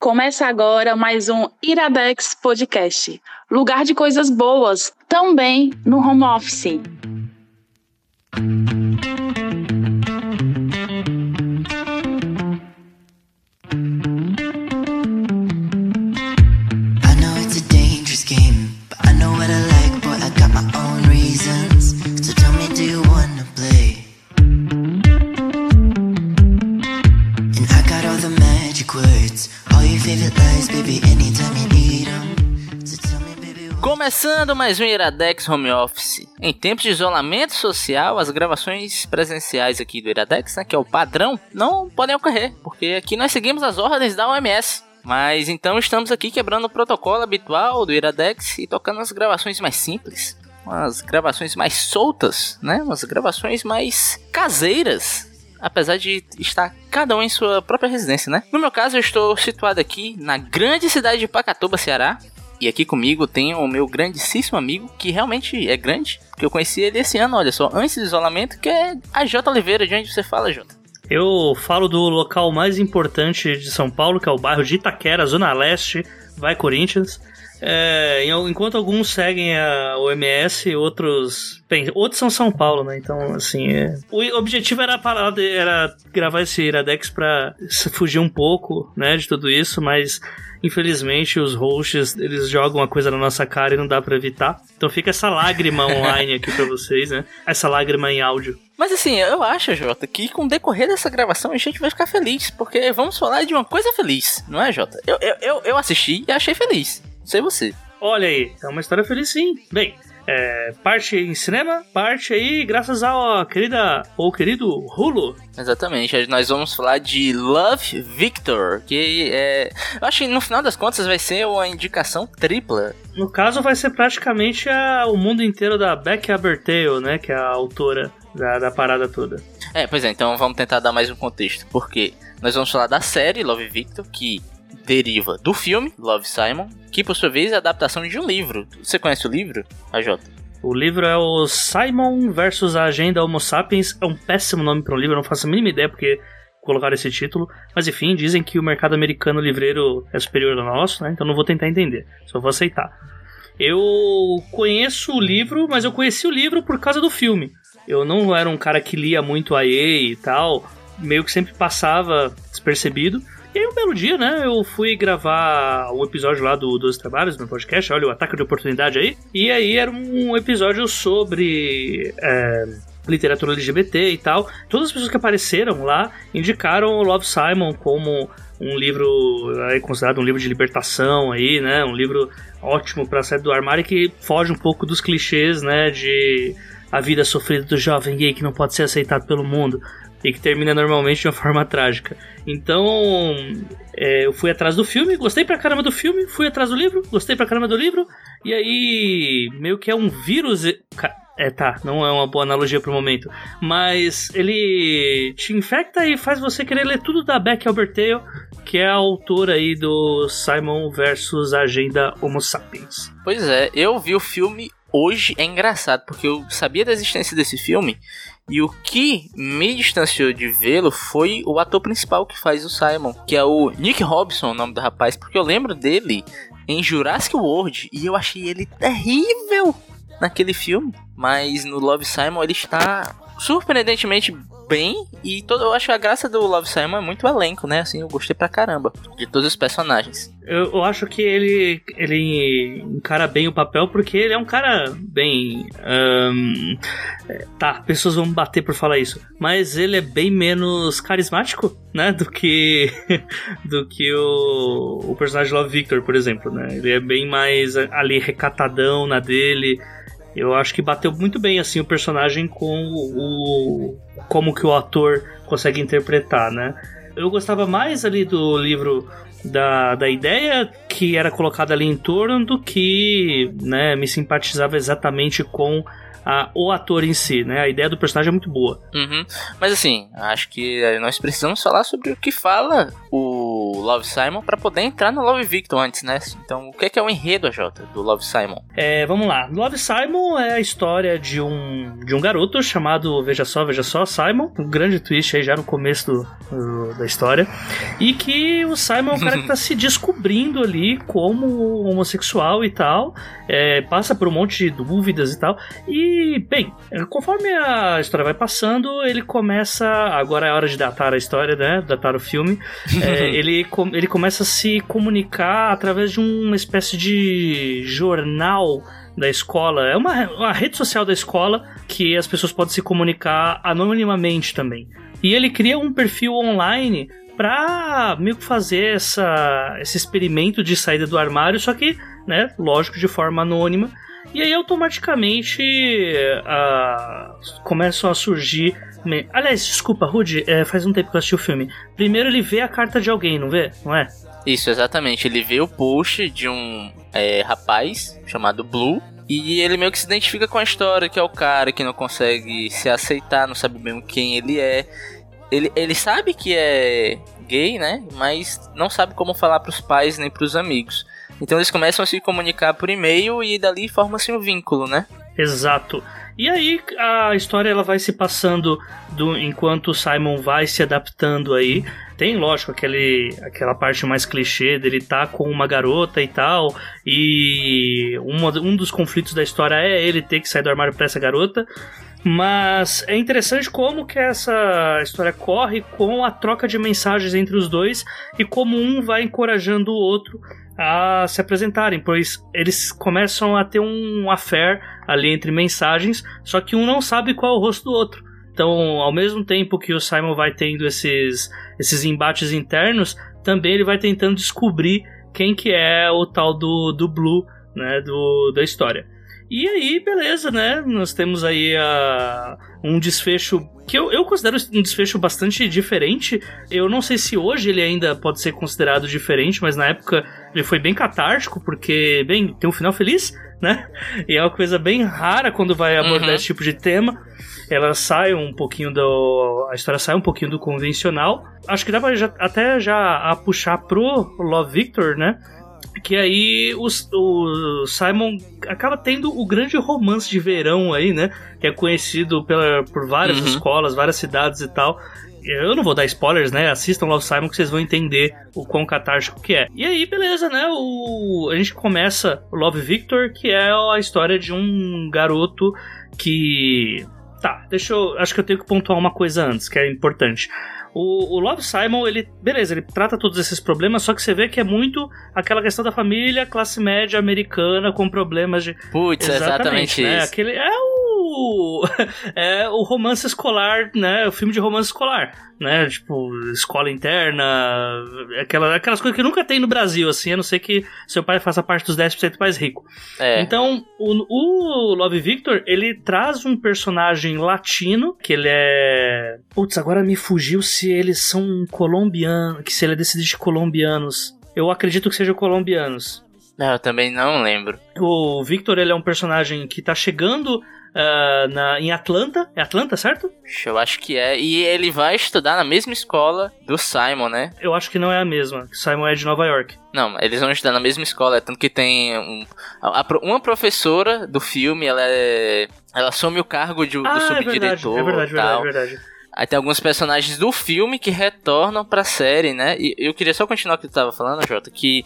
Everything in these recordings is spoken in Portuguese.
Começa agora mais um Iradex Podcast. Lugar de coisas boas, também no home office. Mais um Iradex Home Office. Em tempos de isolamento social, as gravações presenciais aqui do Iradex, né, que é o padrão, não podem ocorrer, porque aqui nós seguimos as ordens da OMS. Mas então estamos aqui quebrando o protocolo habitual do Iradex e tocando as gravações mais simples, umas gravações mais soltas, né? Umas gravações mais caseiras, apesar de estar cada um em sua própria residência, né? No meu caso, eu estou situado aqui na grande cidade de Pacatuba, Ceará, e aqui comigo tem o meu grandíssimo amigo, que realmente é grande, que eu conheci ele esse ano, olha só, antes do isolamento, que é a Jota Oliveira. De onde você fala, Jota? Eu falo do local mais importante de São Paulo, que é o bairro de Itaquera, Zona Leste, vai Corinthians. É, enquanto alguns seguem a OMS, outros. Bem, outros são São Paulo, né? Então, assim. É... O objetivo era parar de, era gravar esse Iradex pra fugir um pouco, né, de tudo isso, mas Infelizmente, os hosts, eles jogam uma coisa na nossa cara e não dá para evitar. Então fica essa lágrima online aqui para vocês, né? Essa lágrima em áudio. Mas assim, eu acho, Jota, que com o decorrer dessa gravação a gente vai ficar feliz, porque vamos falar de uma coisa feliz, não é, Jota? Eu, eu, eu assisti e achei feliz. Sei você. Olha aí, é uma história feliz sim. Bem, é, parte em cinema, parte aí graças ao querida ou querido Hulu. Exatamente, nós vamos falar de Love Victor, que é, eu acho que no final das contas vai ser uma indicação tripla. No caso vai ser praticamente a, o mundo inteiro da Becky Abertale, né, que é a autora da, da parada toda. É, pois é, então vamos tentar dar mais um contexto, porque nós vamos falar da série Love Victor, que deriva do filme Love Simon, que por sua vez é a adaptação de um livro. Você conhece o livro, AJ? O livro é o Simon versus a Agenda Homo Sapiens. É um péssimo nome para um livro, eu não faço a mínima ideia porque colocaram esse título. Mas enfim, dizem que o mercado americano livreiro é superior ao nosso, né? Então não vou tentar entender, só vou aceitar. Eu conheço o livro, mas eu conheci o livro por causa do filme. Eu não era um cara que lia muito a e tal, meio que sempre passava despercebido. E aí, um belo dia, né, eu fui gravar um episódio lá do Doze Trabalhos, no podcast, olha o ataque de oportunidade aí. E aí era um episódio sobre é, literatura LGBT e tal. Todas as pessoas que apareceram lá indicaram o Love Simon como um livro é considerado um livro de libertação aí, né? Um livro ótimo para sair do armário que foge um pouco dos clichês, né? De a vida sofrida do jovem gay que não pode ser aceitado pelo mundo e que termina normalmente de uma forma trágica. Então, é, eu fui atrás do filme, gostei pra caramba do filme, fui atrás do livro, gostei pra caramba do livro, e aí, meio que é um vírus. É, tá, não é uma boa analogia pro momento. Mas ele te infecta e faz você querer ler tudo da Beck Albertale, que é a autora aí do Simon versus Agenda Homo Sapiens. Pois é, eu vi o filme hoje, é engraçado, porque eu sabia da existência desse filme e o que me distanciou de vê-lo foi o ator principal que faz o Simon, que é o Nick Robson, o nome do rapaz, porque eu lembro dele em Jurassic World e eu achei ele terrível naquele filme, mas no Love Simon ele está surpreendentemente bem e todo, eu acho que a graça do Love Simon é muito elenco, né? Assim, eu gostei pra caramba de todos os personagens. Eu, eu, acho que ele, ele encara bem o papel porque ele é um cara bem. Tá, pessoas vão bater por falar isso, mas ele é bem menos carismático, né? Do que do que o, o personagem Love Victor, por exemplo, né? Ele é bem mais ali recatadão na dele. Eu acho que bateu muito bem assim o personagem com o como que o ator consegue interpretar, né? Eu gostava mais ali do livro da, da ideia que era colocada ali em torno do que né, me simpatizava exatamente com a, o ator em si, né? A ideia do personagem é muito boa. Uhum. Mas assim, acho que nós precisamos falar sobre o que fala o o Love Simon para poder entrar no Love Victor antes, né? Então, o que é, que é o enredo, Jota, do Love Simon? É, vamos lá. Love Simon é a história de um, de um garoto chamado, veja só, veja só, Simon. Um grande twist aí já no começo do, do, da história. E que o Simon é um cara que tá se descobrindo ali como homossexual e tal. É, passa por um monte de dúvidas e tal. E, bem, conforme a história vai passando, ele começa. Agora é hora de datar a história, né? Datar o filme. É, ele, ele começa a se comunicar através de uma espécie de jornal da escola. É uma, uma rede social da escola que as pessoas podem se comunicar anonimamente também. E ele cria um perfil online pra meio que fazer essa, esse experimento de saída do armário, só que, né, lógico, de forma anônima. E aí automaticamente uh, começam a surgir. Aliás, desculpa, Rudy, é, faz um tempo que eu assisti o filme. Primeiro ele vê a carta de alguém, não vê? Não é? Isso, exatamente. Ele vê o post de um é, rapaz chamado Blue. E ele meio que se identifica com a história, que é o cara que não consegue se aceitar, não sabe mesmo quem ele é. Ele, ele sabe que é gay, né? Mas não sabe como falar para os pais nem para os amigos. Então eles começam a se comunicar por e-mail e dali forma-se um vínculo, né? Exato. E aí a história ela vai se passando do, enquanto Simon vai se adaptando aí. Tem, lógico, aquele, aquela parte mais clichê dele tá com uma garota e tal. E uma, um dos conflitos da história é ele ter que sair do armário pra essa garota. Mas é interessante como que essa história corre com a troca de mensagens entre os dois e como um vai encorajando o outro a se apresentarem, pois eles começam a ter um affair ali entre mensagens, só que um não sabe qual é o rosto do outro. Então, ao mesmo tempo que o Simon vai tendo esses, esses embates internos, também ele vai tentando descobrir quem que é o tal do, do Blue, né, do, da história. E aí, beleza, né? Nós temos aí a, um desfecho que eu, eu considero um desfecho bastante diferente. Eu não sei se hoje ele ainda pode ser considerado diferente, mas na época ele foi bem catártico, porque, bem, tem um final feliz, né? E é uma coisa bem rara quando vai abordar uhum. esse tipo de tema. Ela sai um pouquinho do. A história sai um pouquinho do convencional. Acho que dá pra já, até já a puxar pro Love Victor, né? Que aí o, o, Simon acaba tendo o grande romance de verão aí, né? Que é conhecido pela, por várias uhum. escolas, várias cidades e tal. Eu não vou dar spoilers, né? Assistam Love Simon que vocês vão entender o quão catártico que é. E aí, beleza, né? O, a gente começa o Love Victor, que é a história de um garoto que. Tá, deixa eu. Acho que eu tenho que pontuar uma coisa antes, que é importante. O, o Love Simon, ele, beleza, ele trata todos esses problemas, só que você vê que é muito aquela questão da família, classe média americana com problemas de. Putz, exatamente, exatamente né? isso. Aquele, é o é o romance escolar, né? O filme de romance escolar, né? Tipo, escola interna, aquela, aquelas coisas que nunca tem no Brasil, assim, a não ser que seu pai faça parte dos 10% mais rico. É. Então, o, o Love Victor, ele traz um personagem latino, que ele é. Putz, agora me fugiu se eles são colombianos, que se ele é descendente de colombianos. Eu acredito que sejam colombianos. Não, eu também não lembro. O Victor, ele é um personagem que tá chegando uh, na, em Atlanta. É Atlanta, certo? Eu acho que é. E ele vai estudar na mesma escola do Simon, né? Eu acho que não é a mesma. Simon é de Nova York. Não, eles vão estudar na mesma escola. É tanto que tem um, a, a, uma professora do filme, ela é. Ela assume o cargo de, ah, do subdiretor. É verdade, é verdade, tal. verdade, verdade. Aí tem alguns personagens do filme que retornam pra série, né? E eu queria só continuar o que tu tava falando, Jota, que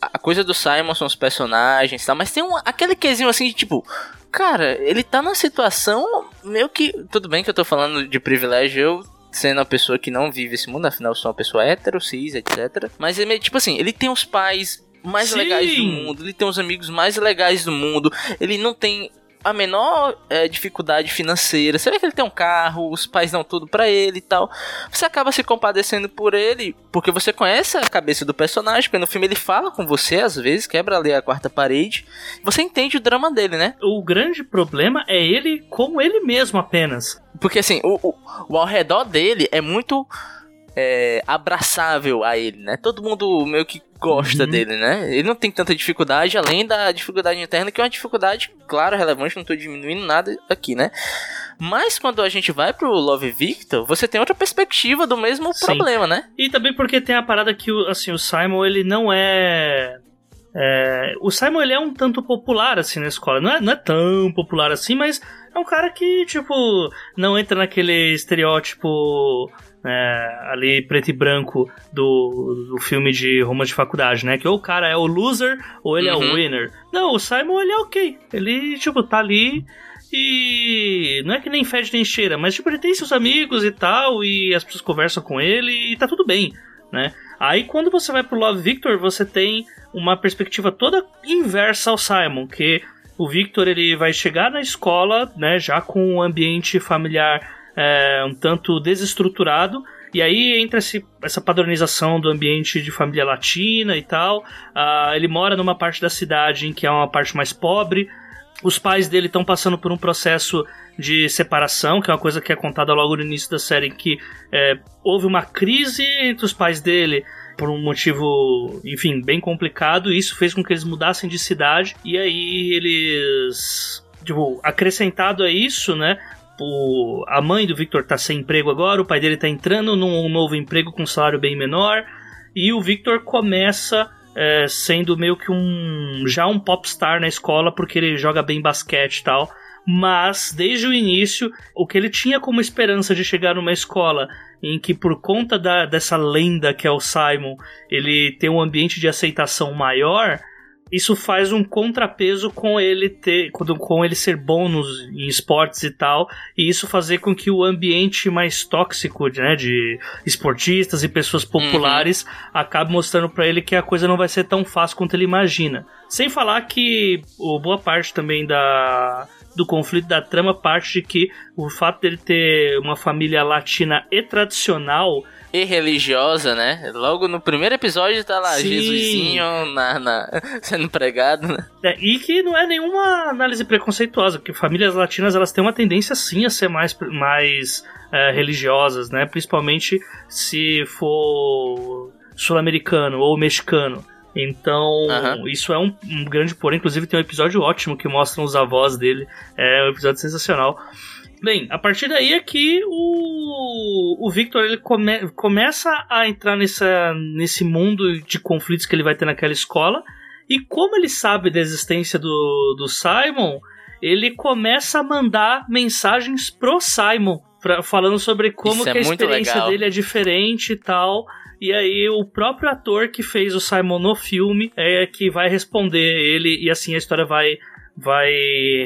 a coisa do Simon são os personagens, tá? Mas tem um, aquele quesinho assim de tipo, cara, ele tá numa situação meio que. Tudo bem que eu tô falando de privilégio, eu sendo uma pessoa que não vive esse mundo, afinal eu sou uma pessoa hétero, cis, etc. Mas ele, tipo assim, ele tem os pais mais Sim. legais do mundo, ele tem os amigos mais legais do mundo, ele não tem a menor é, dificuldade financeira. Você vê que ele tem um carro, os pais dão tudo para ele e tal. Você acaba se compadecendo por ele, porque você conhece a cabeça do personagem, porque no filme ele fala com você, às vezes, quebra ali a quarta parede. Você entende o drama dele, né? O grande problema é ele com ele mesmo apenas. Porque assim, o, o, o ao redor dele é muito é, abraçável a ele, né? Todo mundo meio que gosta uhum. dele, né? Ele não tem tanta dificuldade, além da dificuldade interna, que é uma dificuldade, claro, relevante, não tô diminuindo nada aqui, né? Mas quando a gente vai pro Love Victor, você tem outra perspectiva do mesmo Sim. problema, né? E também porque tem a parada que, assim, o Simon, ele não é... é... o Simon, ele é um tanto popular, assim, na escola. Não é, não é tão popular assim, mas é um cara que, tipo, não entra naquele estereótipo é, ali preto e branco do, do filme de romance de faculdade, né? Que ou o cara é o loser ou ele uhum. é o uhum. winner. Não, o Simon ele é ok. Ele, tipo, tá ali e não é que nem fede nem cheira, mas tipo, ele tem seus amigos e tal, e as pessoas conversam com ele e tá tudo bem, né? Aí quando você vai pro Love Victor, você tem uma perspectiva toda inversa ao Simon, que o Victor ele vai chegar na escola, né, já com um ambiente familiar é, um tanto desestruturado. E aí entra esse, essa padronização do ambiente de família latina e tal. Uh, ele mora numa parte da cidade em que é uma parte mais pobre. Os pais dele estão passando por um processo de separação, que é uma coisa que é contada logo no início da série, que é, houve uma crise entre os pais dele por um motivo, enfim, bem complicado, e isso fez com que eles mudassem de cidade, e aí eles tipo, acrescentado a isso, né, o, a mãe do Victor tá sem emprego agora, o pai dele tá entrando num novo emprego com um salário bem menor, e o Victor começa é, sendo meio que um já um popstar na escola porque ele joga bem basquete e tal. Mas desde o início, o que ele tinha como esperança de chegar numa escola em que por conta da, dessa lenda que é o Simon, ele tem um ambiente de aceitação maior, isso faz um contrapeso com ele ter com ele ser bom nos, em esportes e tal e isso fazer com que o ambiente mais tóxico né, de esportistas e pessoas uhum. populares uhum. acabe mostrando para ele que a coisa não vai ser tão fácil quanto ele imagina sem falar que boa parte também da do conflito da trama parte de que o fato dele ter uma família latina e tradicional e religiosa, né? Logo no primeiro episódio tá lá Sim. Jesusinho na, na, sendo pregado, né? É, e que não é nenhuma análise preconceituosa, porque famílias latinas elas têm uma tendência sim a ser mais, mais é, religiosas, né? Principalmente se for sul-americano ou mexicano. Então, uhum. isso é um, um, grande porém. Inclusive, tem um episódio ótimo que mostram os avós dele. É um episódio sensacional. Bem, a partir daí é que o, o Victor ele come, começa a entrar nessa, nesse mundo de conflitos que ele vai ter naquela escola. E como ele sabe da existência do, do Simon, ele começa a mandar mensagens pro Simon, pra, falando sobre como que é a experiência legal. dele é diferente e tal. E aí o próprio ator que fez o Simon no filme é que vai responder ele e assim a história vai vai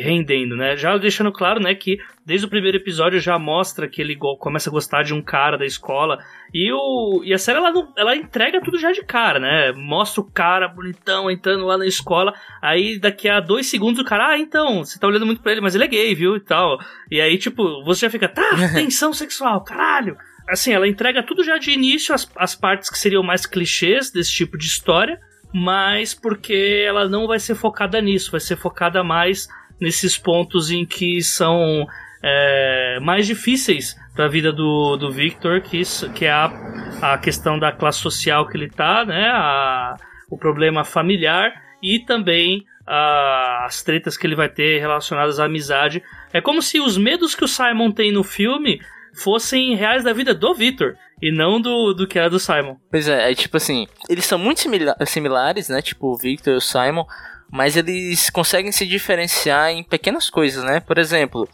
rendendo, né? Já deixando claro, né, que desde o primeiro episódio já mostra que ele começa a gostar de um cara da escola e o e a série ela, não, ela entrega tudo já de cara, né? Mostra o cara bonitão entrando lá na escola, aí daqui a dois segundos o cara, ah, então, você tá olhando muito pra ele, mas ele é gay, viu, e tal. E aí, tipo, você já fica, tá, tensão sexual, caralho. Assim, ela entrega tudo já de início, as, as partes que seriam mais clichês desse tipo de história, mas porque ela não vai ser focada nisso, vai ser focada mais nesses pontos em que são é, mais difíceis da vida do, do Victor, que, que é a, a questão da classe social que ele tá, né? A, o problema familiar e também a, as tretas que ele vai ter relacionadas à amizade. É como se os medos que o Simon tem no filme fossem reais da vida do Victor e não do, do que era do Simon. Pois é, é tipo assim, eles são muito simila similares, né? Tipo o Victor e o Simon, mas eles conseguem se diferenciar em pequenas coisas, né? Por exemplo,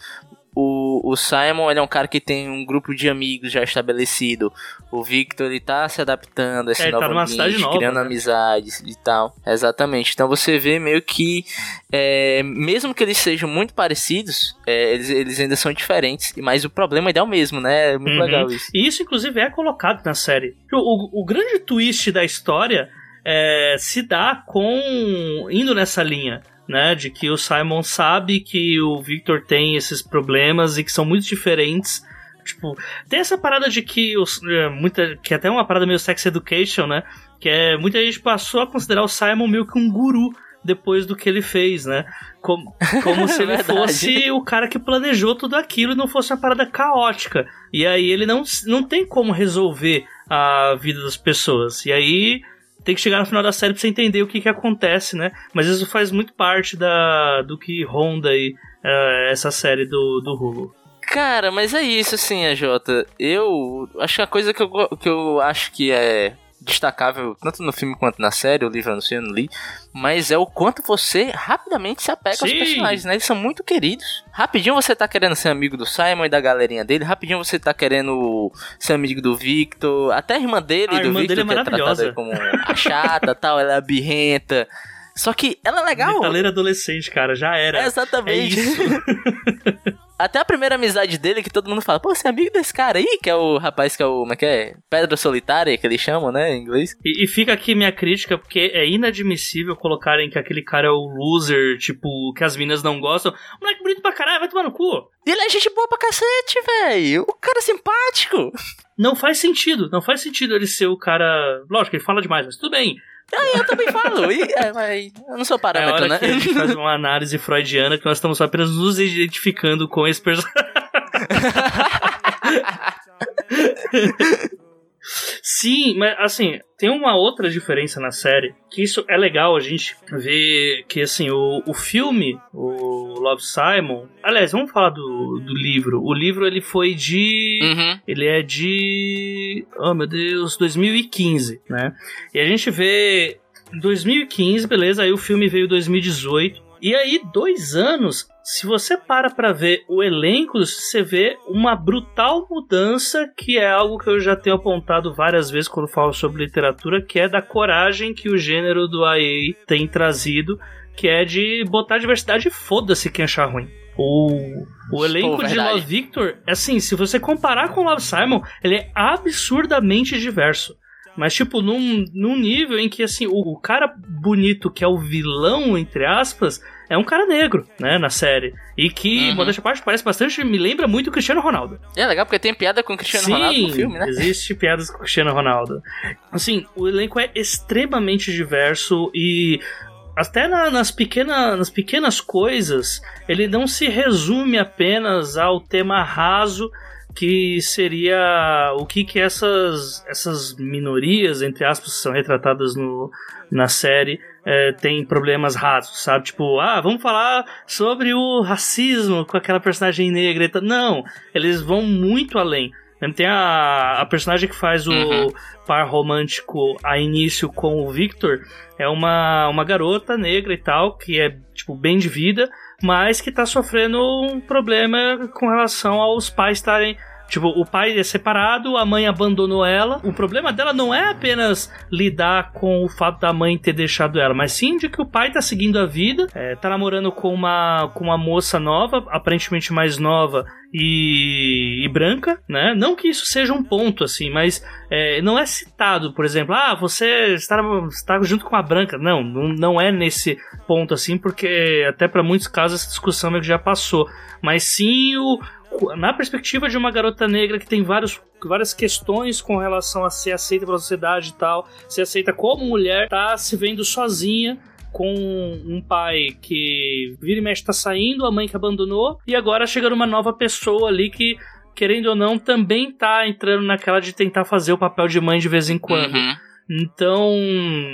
o, o Simon ele é um cara que tem um grupo de amigos já estabelecido. O Victor ele tá se adaptando a esse é, novo tá ambiente, nova, criando né? amizades e tal. Exatamente. Então você vê meio que, é, mesmo que eles sejam muito parecidos, é, eles, eles ainda são diferentes. Mas o problema é o mesmo, né? É muito uhum. legal isso. E isso, inclusive, é colocado na série. O, o, o grande twist da história é, se dá com indo nessa linha né? De que o Simon sabe que o Victor tem esses problemas e que são muito diferentes. Tipo, tem essa parada de que os, é, muita, que é até uma parada meio sex education, né? Que é muita gente passou a considerar o Simon meio que um guru depois do que ele fez, né? Como, como se ele fosse o cara que planejou tudo aquilo e não fosse uma parada caótica. E aí ele não, não tem como resolver a vida das pessoas. E aí tem que chegar no final da série pra você entender o que, que acontece, né? Mas isso faz muito parte da, do que ronda aí uh, essa série do, do Hulu. Cara, mas é isso, assim, a Jota. Eu acho que a coisa que eu, que eu acho que é destacável, tanto no filme quanto na série, o livro eu não sei, eu não li, mas é o quanto você rapidamente se apega Sim. aos personagens, né? Eles são muito queridos. Rapidinho você tá querendo ser amigo do Simon e da galerinha dele, rapidinho você tá querendo ser amigo do Victor, até a irmã dele, a do irmã Victor, dele é que é tratada como a chata tal, ela é birrenta. Só que ela é legal. Metaleira adolescente, cara, já era. É exatamente. É isso. Até a primeira amizade dele, que todo mundo fala, pô, você é amigo desse cara aí, que é o rapaz que é o. Como é que é? Pedra Solitária, que eles chamam, né, em inglês. E, e, fica aqui minha crítica, porque é inadmissível colocarem que aquele cara é o loser, tipo, que as minas não gostam. Moleque bonito pra caralho, vai tomar no cu. E ele é gente boa pra cacete, velho. O cara é simpático. Não faz sentido, não faz sentido ele ser o cara. Lógico, ele fala demais, mas tudo bem. Ah, eu também falo. E, é, mas eu não sou parâmetro, é né? a gente faz uma análise freudiana que nós estamos apenas nos identificando com esse personagem. Sim, mas assim, tem uma outra diferença na série, que isso é legal a gente ver que assim, o, o filme, o Love Simon, aliás, vamos falar do, do livro. O livro ele foi de uhum. ele é de oh meu Deus, 2015, né? E a gente vê 2015, beleza, aí o filme veio 2018. E aí, dois anos, se você para pra ver o elenco, você vê uma brutal mudança, que é algo que eu já tenho apontado várias vezes quando falo sobre literatura, que é da coragem que o gênero do IA tem trazido, que é de botar diversidade e foda-se quem achar ruim. O, o elenco Pô, de Love Victor, assim, se você comparar com Love Simon, ele é absurdamente diverso. Mas, tipo, num, num nível em que, assim, o, o, cara bonito, que é o vilão, entre aspas, é um cara negro, né, na série. E que, uhum. modéstia parte, parece bastante, me lembra muito o Cristiano Ronaldo. É legal, porque tem piada com o Cristiano Sim, Ronaldo no filme, né? existe piadas com o Cristiano Ronaldo. Assim, o elenco é extremamente diverso e até na, nas, pequena, nas pequenas coisas, ele não se resume apenas ao tema raso que seria o que que essas, essas minorias, entre aspas, que são retratadas no, na série, é, tem problemas rasos, sabe? Tipo, ah, vamos falar sobre o racismo com aquela personagem negra. Não, eles vão muito além. Tem a, a personagem que faz o uhum. par romântico a início com o Victor, é uma, uma garota negra e tal, que é, tipo, bem de vida, mas que tá sofrendo um problema com relação aos pais estarem Tipo, o pai é separado, a mãe abandonou ela. O problema dela não é apenas lidar com o fato da mãe ter deixado ela, mas sim de que o pai tá seguindo a vida, é, tá namorando com uma, com uma moça nova, aparentemente mais nova e, e branca, né? Não que isso seja um ponto, assim, mas é, não é citado, por exemplo, ah, você está, está junto com a branca. Não, não, não é nesse ponto, assim, porque até para muitos casos essa discussão meio que já passou. Mas sim o, na perspectiva de uma garota negra que tem vários, várias questões com relação a ser aceita pela sociedade e tal, ser aceita como mulher, tá se vendo sozinha com um pai que vira e mexe tá saindo, a mãe que abandonou, e agora chega uma nova pessoa ali que, querendo ou não, também tá entrando naquela de tentar fazer o papel de mãe de vez em quando. Uhum. Então,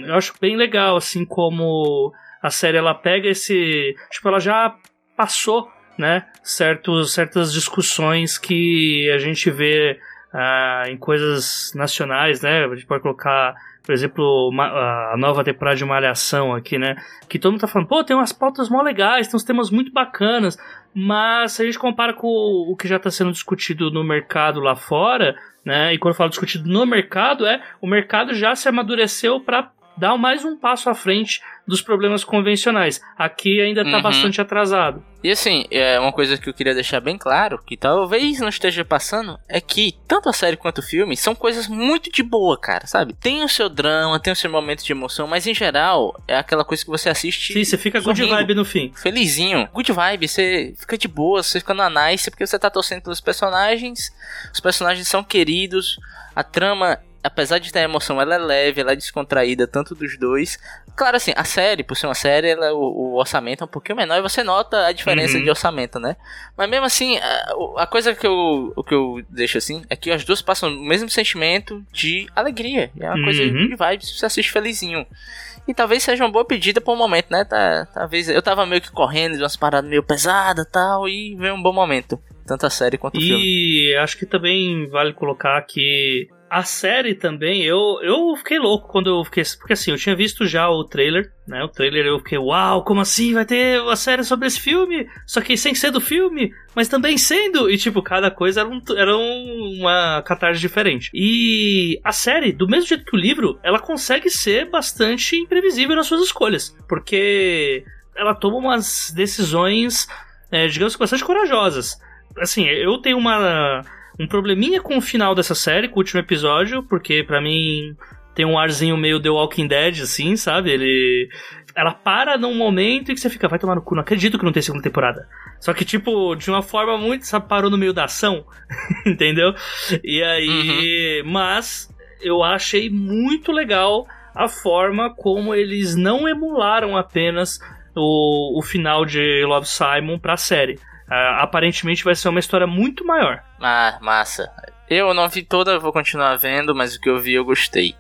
eu acho bem legal, assim, como a série ela pega esse. Tipo, ela já passou né, certos, certas discussões que a gente vê uh, em coisas nacionais, né? A gente pode colocar, por exemplo, a nova temporada de Malhação aqui, né? Que todo mundo tá falando, pô, tem umas pautas mó legais, tem uns temas muito bacanas, mas se a gente compara com o que já está sendo discutido no mercado lá fora, né? E quando eu falo discutido no mercado, é o mercado já se amadureceu para dar mais um passo à frente dos problemas convencionais. Aqui ainda está uhum. bastante atrasado. E assim, é uma coisa que eu queria deixar bem claro, que talvez não esteja passando, é que tanto a série quanto o filme são coisas muito de boa, cara, sabe? Tem o seu drama, tem o seu momento de emoção, mas em geral é aquela coisa que você assiste. Sim, você fica sorrindo, good vibe no fim. Felizinho. Good vibe, você fica de boa, você fica na nice, porque você tá torcendo pelos personagens, os personagens são queridos, a trama apesar de ter emoção, ela é leve, ela é descontraída, tanto dos dois. Claro, assim, a série, por ser uma série, ela, o, o orçamento é um pouquinho menor e você nota a diferença uhum. de orçamento, né? Mas mesmo assim, a, a, coisa que eu, o que eu deixo assim é que as duas passam o mesmo sentimento de alegria. É uma uhum. coisa de vibe, você assiste felizinho. E talvez seja uma boa pedida para um momento, né? Tá, talvez eu tava meio que correndo de umas paradas meio pesadas tal, e veio um bom momento. Tanto a série quanto o e filme. E acho que também vale colocar que a série também, eu, eu fiquei louco quando eu fiquei. Porque assim, eu tinha visto já o trailer, né? O trailer eu fiquei, uau, como assim? Vai ter uma série sobre esse filme? Só que sem ser do filme, mas também sendo. E tipo, cada coisa era, um, era uma catarse diferente. E a série, do mesmo jeito que o livro, ela consegue ser bastante imprevisível nas suas escolhas. Porque ela toma umas decisões, é, digamos que bastante corajosas. Assim, eu tenho uma um probleminha com o final dessa série, com o último episódio, porque para mim tem um arzinho meio The Walking Dead, assim, sabe? Ele. Ela para num momento e que você fica, vai tomar no cu, não acredito que não tem segunda temporada. Só que, tipo, de uma forma muito, sabe, parou no meio da ação, entendeu? E aí. Uhum. Mas eu achei muito legal a forma como eles não emularam apenas o, o final de Love Simon pra série Uh, aparentemente vai ser uma história muito maior. Ah, massa. Eu não vi toda, vou continuar vendo, mas o que eu vi eu gostei.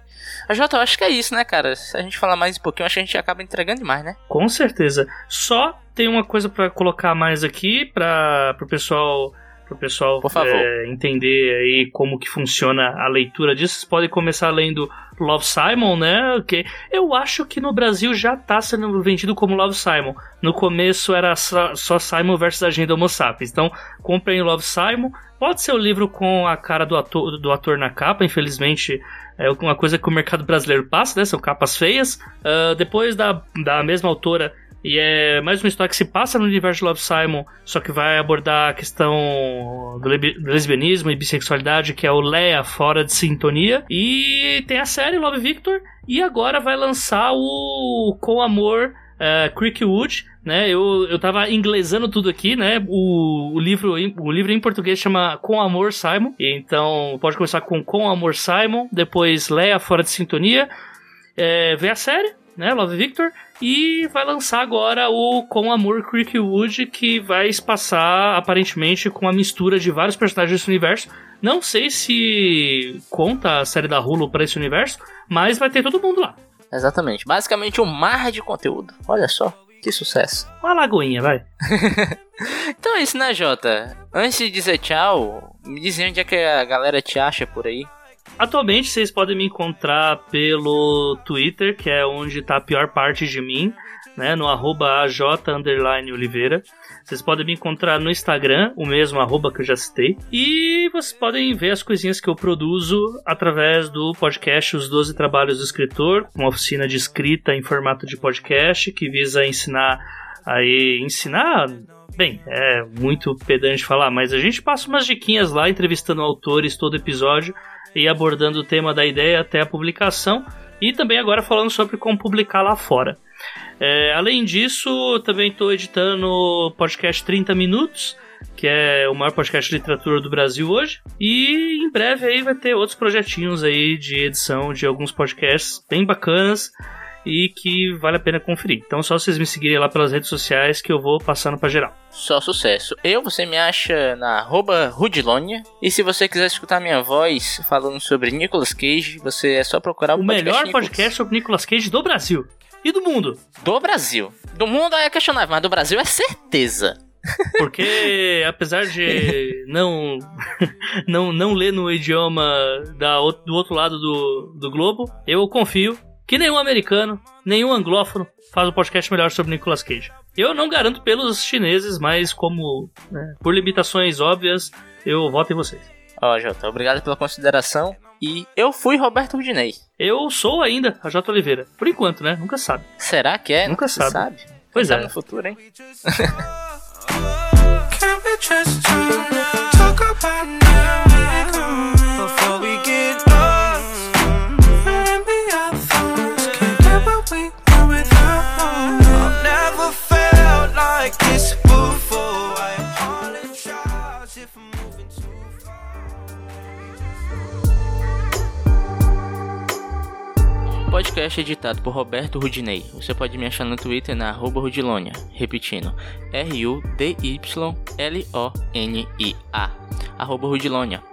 A Jota, eu acho que é isso, né, cara? Se a gente falar mais um pouquinho, acho que a gente acaba entregando demais, né? Com certeza. Só tem uma coisa para colocar mais aqui para o pessoal para o pessoal é, entender aí como que funciona a leitura disso. Vocês podem começar lendo Love Simon, né? Que eu acho que no Brasil já está sendo vendido como Love Simon. No começo era só, só Simon versus Agenda Homo Sapiens. Então, comprem Love Simon. Pode ser o livro com a cara do ator, do ator na capa, infelizmente é uma coisa que o mercado brasileiro passa, né? São capas feias. Uh, depois da, da mesma autora e é mais uma história que se passa no universo de Love Simon, só que vai abordar a questão do lesbianismo e bissexualidade, que é o Leia fora de sintonia. E tem a série Love Victor, e agora vai lançar o Com Amor uh, Creekwood, né? Eu, eu tava inglesando tudo aqui, né? O, o, livro, o livro em português chama Com Amor Simon. Então pode começar com Com Amor Simon, depois Leia Fora de Sintonia. É, vê a série, né? Love Victor. E vai lançar agora o Com Amor Creekwood, que vai espaçar aparentemente com a mistura de vários personagens desse universo. Não sei se conta a série da Hulu para esse universo, mas vai ter todo mundo lá. Exatamente. Basicamente um mar de conteúdo. Olha só. Que sucesso. Uma lagoinha, vai. então é isso, né, Jota? Antes de dizer tchau, me diz onde é que a galera te acha por aí. Atualmente vocês podem me encontrar pelo Twitter, que é onde está a pior parte de mim, né? No arroba AJ Oliveira. Vocês podem me encontrar no Instagram, o mesmo arroba que eu já citei. E vocês podem ver as coisinhas que eu produzo através do podcast Os Doze Trabalhos do Escritor, uma oficina de escrita em formato de podcast que visa ensinar aí ensinar Bem, é muito pedante falar, mas a gente passa umas diquinhas lá, entrevistando autores todo episódio e abordando o tema da ideia até a publicação e também agora falando sobre como publicar lá fora. É, além disso, também estou editando o podcast 30 Minutos, que é o maior podcast de literatura do Brasil hoje. E em breve aí vai ter outros projetinhos aí de edição de alguns podcasts bem bacanas e que vale a pena conferir. Então só vocês me seguirem lá pelas redes sociais que eu vou passando para geral. Só sucesso. Eu, você me acha na arroba Rudilonia. E se você quiser escutar minha voz falando sobre Nicolas Cage, você é só procurar o, o podcast melhor Nicolas. podcast sobre Nicolas Cage do Brasil. E do mundo? Do Brasil. Do mundo é questionável, mas do Brasil é certeza. Porque apesar de não não não ler no idioma da, do outro lado do, do globo, eu confio que nenhum americano, nenhum anglófono faz um podcast melhor sobre Nicolas Cage. Eu não garanto pelos chineses, mas como né, por limitações óbvias, eu voto em vocês. Ó, oh, Jota, obrigado pela consideração. E eu fui Roberto Rudinei. Eu sou ainda a Jota Oliveira. Por enquanto, né? Nunca sabe. Será que é? Nunca sabe. sabe. Pois é. no futuro, hein? podcast editado por Roberto Rudinei. Você pode me achar no Twitter na arroba Rudilonia. Repetindo, R-U-D-Y-L-O-N-I-A. Arroba Rudilonia.